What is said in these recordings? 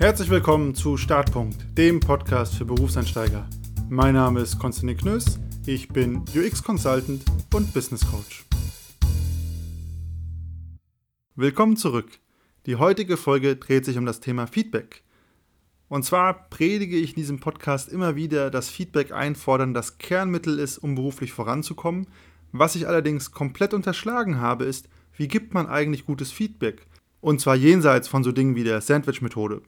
Herzlich willkommen zu Startpunkt, dem Podcast für Berufseinsteiger. Mein Name ist Konstantin Knöss, ich bin UX Consultant und Business Coach. Willkommen zurück. Die heutige Folge dreht sich um das Thema Feedback. Und zwar predige ich in diesem Podcast immer wieder, dass Feedback einfordern das Kernmittel ist, um beruflich voranzukommen. Was ich allerdings komplett unterschlagen habe, ist, wie gibt man eigentlich gutes Feedback? Und zwar jenseits von so Dingen wie der Sandwich-Methode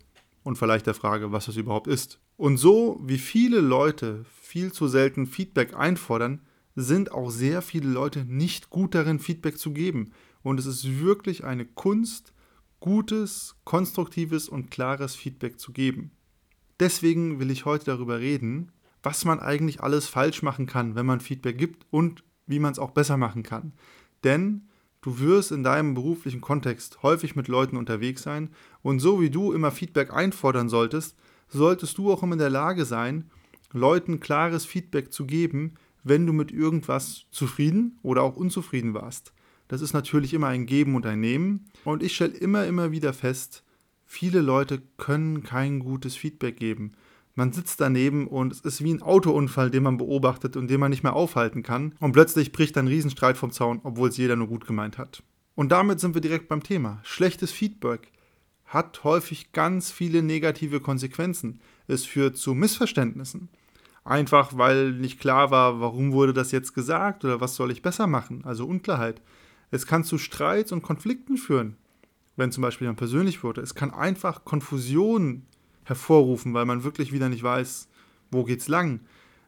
und vielleicht der Frage, was das überhaupt ist. Und so wie viele Leute viel zu selten Feedback einfordern, sind auch sehr viele Leute nicht gut darin, Feedback zu geben. Und es ist wirklich eine Kunst, gutes, konstruktives und klares Feedback zu geben. Deswegen will ich heute darüber reden, was man eigentlich alles falsch machen kann, wenn man Feedback gibt und wie man es auch besser machen kann. Denn Du wirst in deinem beruflichen Kontext häufig mit Leuten unterwegs sein und so wie du immer Feedback einfordern solltest, solltest du auch immer in der Lage sein, Leuten klares Feedback zu geben, wenn du mit irgendwas zufrieden oder auch unzufrieden warst. Das ist natürlich immer ein Geben und ein Nehmen und ich stelle immer, immer wieder fest, viele Leute können kein gutes Feedback geben. Man sitzt daneben und es ist wie ein Autounfall, den man beobachtet und den man nicht mehr aufhalten kann. Und plötzlich bricht ein Riesenstreit vom Zaun, obwohl es jeder nur gut gemeint hat. Und damit sind wir direkt beim Thema. Schlechtes Feedback hat häufig ganz viele negative Konsequenzen. Es führt zu Missverständnissen. Einfach weil nicht klar war, warum wurde das jetzt gesagt oder was soll ich besser machen, also Unklarheit. Es kann zu Streits und Konflikten führen, wenn zum Beispiel jemand persönlich wurde. Es kann einfach Konfusionen hervorrufen, weil man wirklich wieder nicht weiß, wo geht's lang.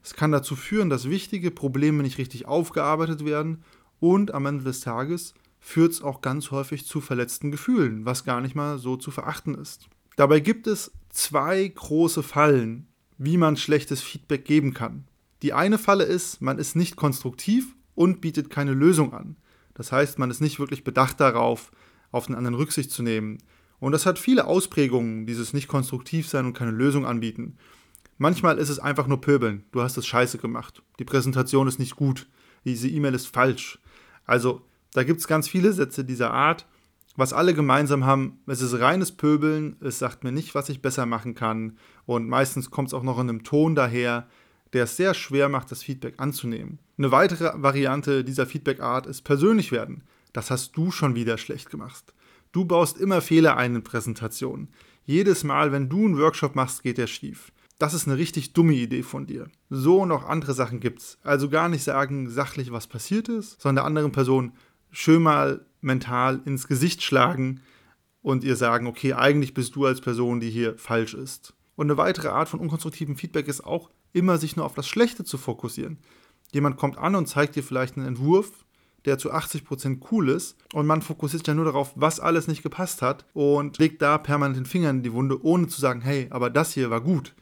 Es kann dazu führen, dass wichtige Probleme nicht richtig aufgearbeitet werden und am Ende des Tages führt es auch ganz häufig zu verletzten Gefühlen, was gar nicht mal so zu verachten ist. Dabei gibt es zwei große Fallen, wie man schlechtes Feedback geben kann. Die eine Falle ist, man ist nicht konstruktiv und bietet keine Lösung an. Das heißt, man ist nicht wirklich bedacht darauf, auf den anderen Rücksicht zu nehmen. Und das hat viele Ausprägungen, dieses nicht konstruktiv sein und keine Lösung anbieten. Manchmal ist es einfach nur Pöbeln. Du hast es scheiße gemacht. Die Präsentation ist nicht gut. Diese E-Mail ist falsch. Also, da gibt es ganz viele Sätze dieser Art. Was alle gemeinsam haben, es ist reines Pöbeln, es sagt mir nicht, was ich besser machen kann. Und meistens kommt es auch noch in einem Ton daher, der es sehr schwer macht, das Feedback anzunehmen. Eine weitere Variante dieser Feedback-Art ist persönlich werden. Das hast du schon wieder schlecht gemacht. Du baust immer Fehler ein in Präsentationen. Jedes Mal, wenn du einen Workshop machst, geht der schief. Das ist eine richtig dumme Idee von dir. So und auch andere Sachen gibt's. Also gar nicht sagen sachlich, was passiert ist, sondern der anderen Person schön mal mental ins Gesicht schlagen und ihr sagen, okay, eigentlich bist du als Person, die hier falsch ist. Und eine weitere Art von unkonstruktivem Feedback ist auch, immer sich nur auf das Schlechte zu fokussieren. Jemand kommt an und zeigt dir vielleicht einen Entwurf, der zu 80% cool ist und man fokussiert ja nur darauf, was alles nicht gepasst hat und legt da permanent den Finger in die Wunde, ohne zu sagen, hey, aber das hier war gut.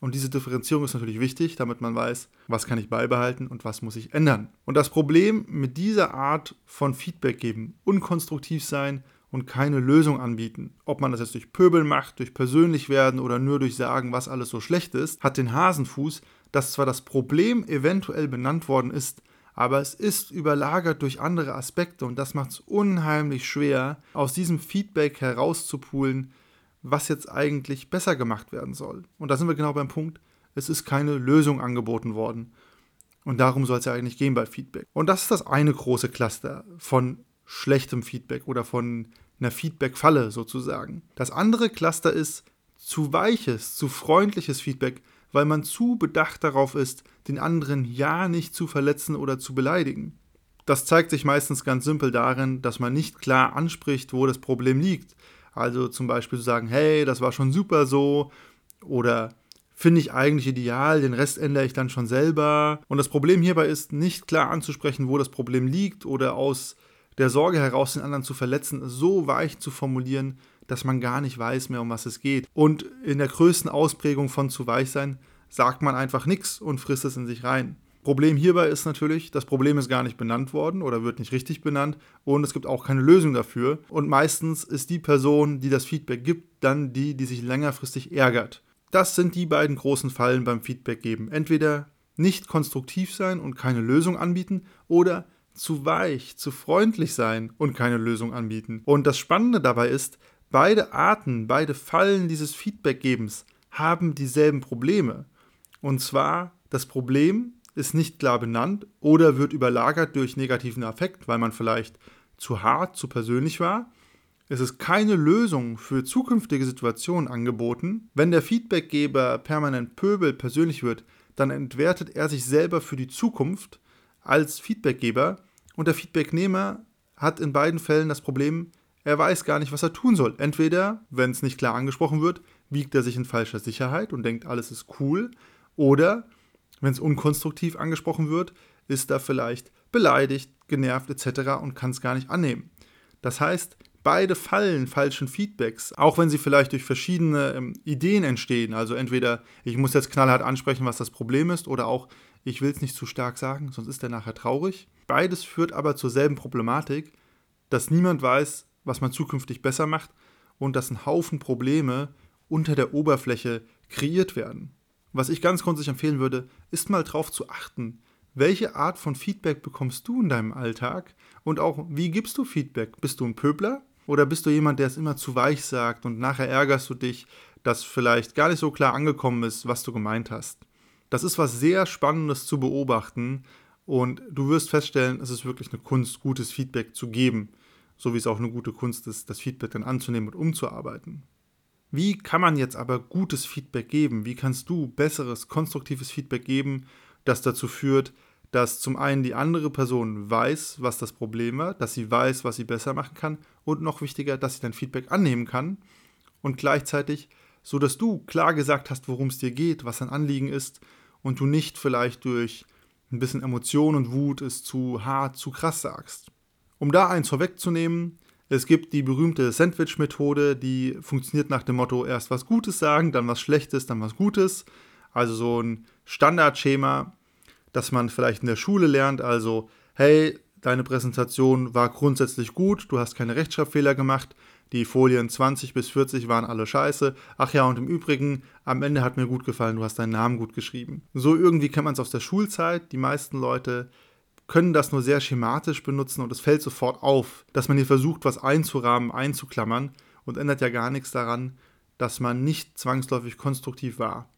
Und diese Differenzierung ist natürlich wichtig, damit man weiß, was kann ich beibehalten und was muss ich ändern. Und das Problem mit dieser Art von Feedback geben, unkonstruktiv sein und keine Lösung anbieten, ob man das jetzt durch Pöbel macht, durch persönlich werden oder nur durch sagen, was alles so schlecht ist, hat den Hasenfuß, dass zwar das Problem eventuell benannt worden ist, aber es ist überlagert durch andere Aspekte und das macht es unheimlich schwer, aus diesem Feedback herauszupulen, was jetzt eigentlich besser gemacht werden soll. Und da sind wir genau beim Punkt, es ist keine Lösung angeboten worden. Und darum soll es ja eigentlich gehen bei Feedback. Und das ist das eine große Cluster von schlechtem Feedback oder von einer Feedback-Falle sozusagen. Das andere Cluster ist zu weiches, zu freundliches Feedback, weil man zu bedacht darauf ist, den anderen ja nicht zu verletzen oder zu beleidigen. Das zeigt sich meistens ganz simpel darin, dass man nicht klar anspricht, wo das Problem liegt. Also zum Beispiel zu sagen, hey, das war schon super so oder finde ich eigentlich ideal, den Rest ändere ich dann schon selber. Und das Problem hierbei ist, nicht klar anzusprechen, wo das Problem liegt oder aus der Sorge heraus, den anderen zu verletzen, so weich zu formulieren, dass man gar nicht weiß mehr, um was es geht. Und in der größten Ausprägung von zu weich sein, sagt man einfach nichts und frisst es in sich rein. Problem hierbei ist natürlich, das Problem ist gar nicht benannt worden oder wird nicht richtig benannt und es gibt auch keine Lösung dafür. Und meistens ist die Person, die das Feedback gibt, dann die, die sich längerfristig ärgert. Das sind die beiden großen Fallen beim Feedback geben. Entweder nicht konstruktiv sein und keine Lösung anbieten oder zu weich, zu freundlich sein und keine Lösung anbieten. Und das Spannende dabei ist, Beide Arten, beide Fallen dieses Feedbackgebens haben dieselben Probleme. Und zwar, das Problem ist nicht klar benannt oder wird überlagert durch negativen Affekt, weil man vielleicht zu hart, zu persönlich war. Es ist keine Lösung für zukünftige Situationen angeboten. Wenn der Feedbackgeber permanent pöbel persönlich wird, dann entwertet er sich selber für die Zukunft als Feedbackgeber und der Feedbacknehmer hat in beiden Fällen das Problem, er weiß gar nicht, was er tun soll. Entweder, wenn es nicht klar angesprochen wird, wiegt er sich in falscher Sicherheit und denkt, alles ist cool, oder wenn es unkonstruktiv angesprochen wird, ist er vielleicht beleidigt, genervt etc. und kann es gar nicht annehmen. Das heißt, beide fallen falschen Feedbacks, auch wenn sie vielleicht durch verschiedene ähm, Ideen entstehen. Also entweder ich muss jetzt knallhart ansprechen, was das Problem ist, oder auch ich will es nicht zu stark sagen, sonst ist er nachher traurig. Beides führt aber zur selben Problematik, dass niemand weiß, was man zukünftig besser macht und dass ein Haufen Probleme unter der Oberfläche kreiert werden. Was ich ganz grundsätzlich empfehlen würde, ist mal darauf zu achten, welche Art von Feedback bekommst du in deinem Alltag und auch wie gibst du Feedback? Bist du ein Pöbler oder bist du jemand, der es immer zu weich sagt und nachher ärgerst du dich, dass vielleicht gar nicht so klar angekommen ist, was du gemeint hast? Das ist was sehr Spannendes zu beobachten und du wirst feststellen, es ist wirklich eine Kunst, gutes Feedback zu geben, so wie es auch eine gute Kunst ist, das Feedback dann anzunehmen und umzuarbeiten. Wie kann man jetzt aber gutes Feedback geben? Wie kannst du besseres, konstruktives Feedback geben, das dazu führt, dass zum einen die andere Person weiß, was das Problem war, dass sie weiß, was sie besser machen kann und noch wichtiger, dass sie dein Feedback annehmen kann und gleichzeitig, so dass du klar gesagt hast, worum es dir geht, was dein Anliegen ist und du nicht vielleicht durch ein bisschen Emotion und Wut es zu hart, zu krass sagst. Um da eins vorwegzunehmen, es gibt die berühmte Sandwich-Methode, die funktioniert nach dem Motto erst was Gutes sagen, dann was Schlechtes, dann was Gutes. Also so ein Standardschema, das man vielleicht in der Schule lernt. Also, hey, deine Präsentation war grundsätzlich gut, du hast keine Rechtschreibfehler gemacht, die Folien 20 bis 40 waren alle scheiße. Ach ja, und im Übrigen, am Ende hat mir gut gefallen, du hast deinen Namen gut geschrieben. So irgendwie kennt man es aus der Schulzeit. Die meisten Leute können das nur sehr schematisch benutzen und es fällt sofort auf, dass man hier versucht, was einzurahmen, einzuklammern und ändert ja gar nichts daran, dass man nicht zwangsläufig konstruktiv war.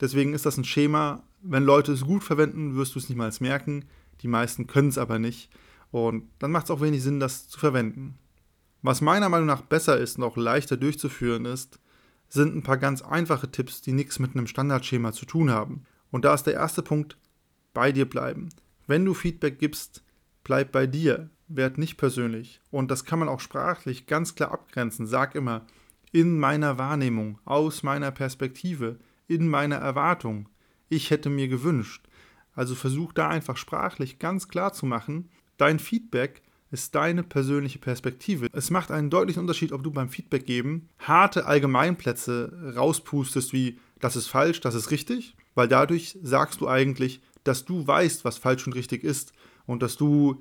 Deswegen ist das ein Schema, wenn Leute es gut verwenden, wirst du es niemals merken. Die meisten können es aber nicht. Und dann macht es auch wenig Sinn, das zu verwenden. Was meiner Meinung nach besser ist und auch leichter durchzuführen ist, sind ein paar ganz einfache Tipps, die nichts mit einem Standardschema zu tun haben. Und da ist der erste Punkt, bei dir bleiben. Wenn du Feedback gibst, bleib bei dir, werd nicht persönlich. Und das kann man auch sprachlich ganz klar abgrenzen. Sag immer, in meiner Wahrnehmung, aus meiner Perspektive, in meiner Erwartung. Ich hätte mir gewünscht. Also versuch da einfach sprachlich ganz klar zu machen, dein Feedback ist deine persönliche Perspektive. Es macht einen deutlichen Unterschied, ob du beim Feedback geben harte Allgemeinplätze rauspustest wie das ist falsch, das ist richtig, weil dadurch sagst du eigentlich, dass du weißt, was falsch und richtig ist und dass du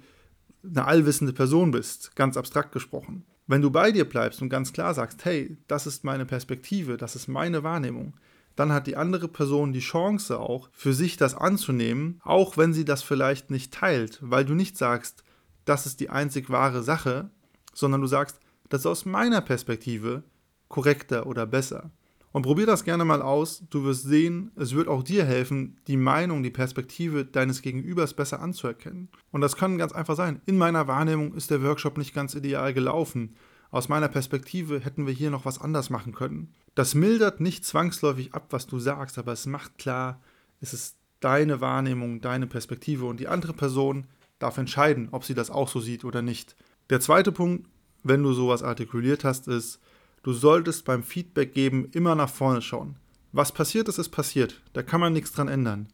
eine allwissende Person bist, ganz abstrakt gesprochen. Wenn du bei dir bleibst und ganz klar sagst, hey, das ist meine Perspektive, das ist meine Wahrnehmung, dann hat die andere Person die Chance auch, für sich das anzunehmen, auch wenn sie das vielleicht nicht teilt, weil du nicht sagst, das ist die einzig wahre Sache, sondern du sagst, das ist aus meiner Perspektive korrekter oder besser. Und probier das gerne mal aus. Du wirst sehen, es wird auch dir helfen, die Meinung, die Perspektive deines Gegenübers besser anzuerkennen. Und das kann ganz einfach sein. In meiner Wahrnehmung ist der Workshop nicht ganz ideal gelaufen. Aus meiner Perspektive hätten wir hier noch was anders machen können. Das mildert nicht zwangsläufig ab, was du sagst, aber es macht klar, es ist deine Wahrnehmung, deine Perspektive und die andere Person darf entscheiden, ob sie das auch so sieht oder nicht. Der zweite Punkt, wenn du sowas artikuliert hast, ist, du solltest beim Feedback geben immer nach vorne schauen. Was passiert ist, ist passiert. Da kann man nichts dran ändern.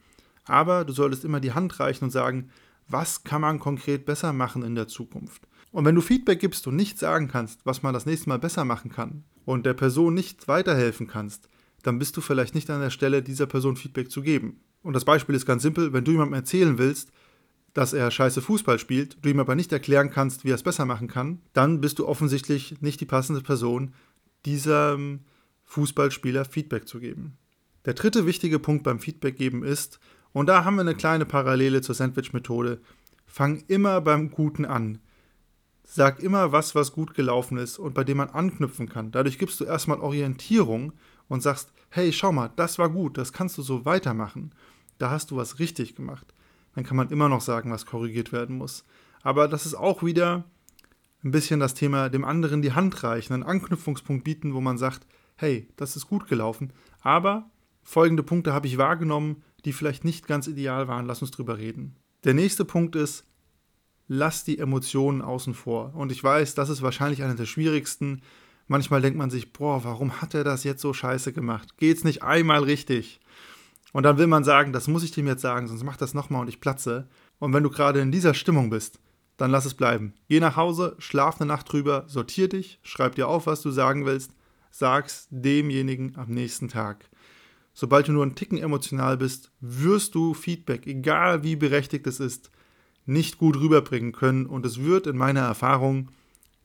Aber du solltest immer die Hand reichen und sagen, was kann man konkret besser machen in der Zukunft. Und wenn du Feedback gibst und nicht sagen kannst, was man das nächste Mal besser machen kann und der Person nicht weiterhelfen kannst, dann bist du vielleicht nicht an der Stelle, dieser Person Feedback zu geben. Und das Beispiel ist ganz simpel, wenn du jemandem erzählen willst, dass er scheiße Fußball spielt, du ihm aber nicht erklären kannst, wie er es besser machen kann, dann bist du offensichtlich nicht die passende Person, diesem Fußballspieler Feedback zu geben. Der dritte wichtige Punkt beim Feedback geben ist, und da haben wir eine kleine Parallele zur Sandwich-Methode, fang immer beim Guten an. Sag immer was, was gut gelaufen ist und bei dem man anknüpfen kann. Dadurch gibst du erstmal Orientierung und sagst, hey, schau mal, das war gut, das kannst du so weitermachen. Da hast du was richtig gemacht. Dann kann man immer noch sagen, was korrigiert werden muss. Aber das ist auch wieder ein bisschen das Thema, dem anderen die Hand reichen, einen Anknüpfungspunkt bieten, wo man sagt, hey, das ist gut gelaufen, aber folgende Punkte habe ich wahrgenommen, die vielleicht nicht ganz ideal waren, lass uns drüber reden. Der nächste Punkt ist, lass die Emotionen außen vor. Und ich weiß, das ist wahrscheinlich einer der schwierigsten. Manchmal denkt man sich, boah, warum hat er das jetzt so scheiße gemacht? Geht's nicht einmal richtig? Und dann will man sagen, das muss ich dem jetzt sagen, sonst mach das nochmal und ich platze. Und wenn du gerade in dieser Stimmung bist, dann lass es bleiben. Geh nach Hause, schlaf eine Nacht drüber, sortier dich, schreib dir auf, was du sagen willst, sag's demjenigen am nächsten Tag. Sobald du nur einen Ticken emotional bist, wirst du Feedback, egal wie berechtigt es ist, nicht gut rüberbringen können und es wird in meiner Erfahrung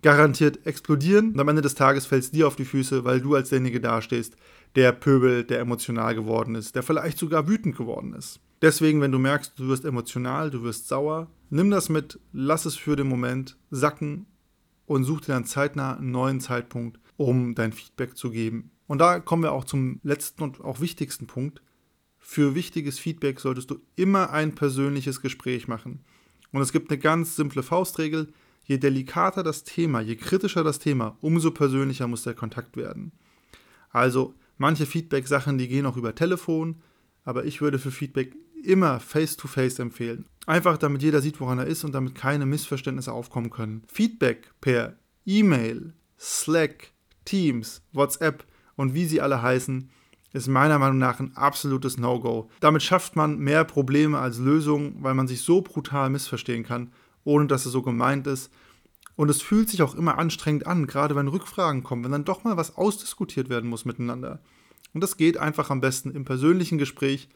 garantiert explodieren und am Ende des Tages fällt es dir auf die Füße, weil du als derjenige dastehst, der Pöbel, der emotional geworden ist, der vielleicht sogar wütend geworden ist. Deswegen, wenn du merkst, du wirst emotional, du wirst sauer, nimm das mit, lass es für den Moment sacken und such dir dann zeitnah einen neuen Zeitpunkt, um dein Feedback zu geben. Und da kommen wir auch zum letzten und auch wichtigsten Punkt. Für wichtiges Feedback solltest du immer ein persönliches Gespräch machen. Und es gibt eine ganz simple Faustregel. Je delikater das Thema, je kritischer das Thema, umso persönlicher muss der Kontakt werden. Also manche Feedback-Sachen, die gehen auch über Telefon, aber ich würde für Feedback immer face-to-face -face empfehlen. Einfach damit jeder sieht, woran er ist und damit keine Missverständnisse aufkommen können. Feedback per E-Mail, Slack, Teams, WhatsApp und wie sie alle heißen, ist meiner Meinung nach ein absolutes No-Go. Damit schafft man mehr Probleme als Lösungen, weil man sich so brutal missverstehen kann, ohne dass es so gemeint ist. Und es fühlt sich auch immer anstrengend an, gerade wenn Rückfragen kommen, wenn dann doch mal was ausdiskutiert werden muss miteinander. Und das geht einfach am besten im persönlichen Gespräch,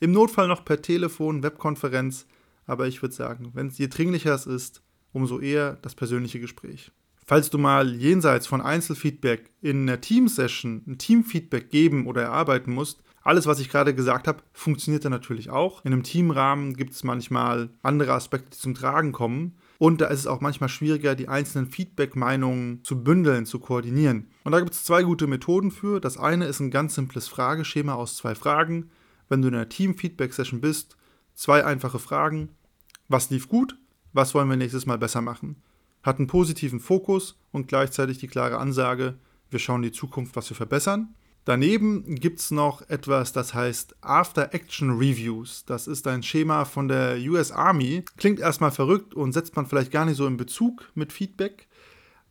im Notfall noch per Telefon, Webkonferenz, aber ich würde sagen, wenn es je dringlicher es ist, umso eher das persönliche Gespräch. Falls du mal jenseits von Einzelfeedback in einer Teamsession ein Teamfeedback geben oder erarbeiten musst, alles, was ich gerade gesagt habe, funktioniert dann natürlich auch. In einem Teamrahmen gibt es manchmal andere Aspekte, die zum Tragen kommen. Und da ist es auch manchmal schwieriger, die einzelnen Feedback-Meinungen zu bündeln, zu koordinieren. Und da gibt es zwei gute Methoden für. Das eine ist ein ganz simples Frageschema aus zwei Fragen. Wenn du in einer Team-Feedback-Session bist, zwei einfache Fragen. Was lief gut? Was wollen wir nächstes Mal besser machen? hat einen positiven Fokus und gleichzeitig die klare Ansage, wir schauen die Zukunft, was wir verbessern. Daneben gibt es noch etwas, das heißt After Action Reviews. Das ist ein Schema von der US Army. Klingt erstmal verrückt und setzt man vielleicht gar nicht so in Bezug mit Feedback.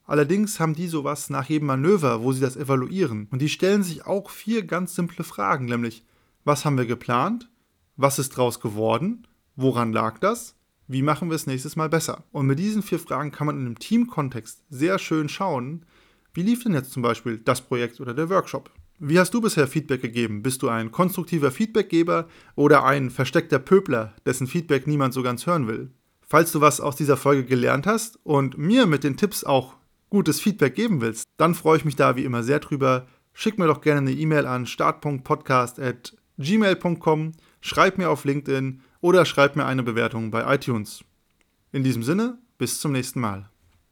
Allerdings haben die sowas nach jedem Manöver, wo sie das evaluieren. Und die stellen sich auch vier ganz simple Fragen, nämlich was haben wir geplant? Was ist draus geworden? Woran lag das? Wie machen wir es nächstes Mal besser? Und mit diesen vier Fragen kann man in einem Teamkontext sehr schön schauen, wie lief denn jetzt zum Beispiel das Projekt oder der Workshop? Wie hast du bisher Feedback gegeben? Bist du ein konstruktiver Feedbackgeber oder ein versteckter Pöbler, dessen Feedback niemand so ganz hören will? Falls du was aus dieser Folge gelernt hast und mir mit den Tipps auch gutes Feedback geben willst, dann freue ich mich da wie immer sehr drüber. Schick mir doch gerne eine E-Mail an start.podcast.gmail.com, schreib mir auf LinkedIn oder schreib mir eine Bewertung bei iTunes. In diesem Sinne, bis zum nächsten Mal.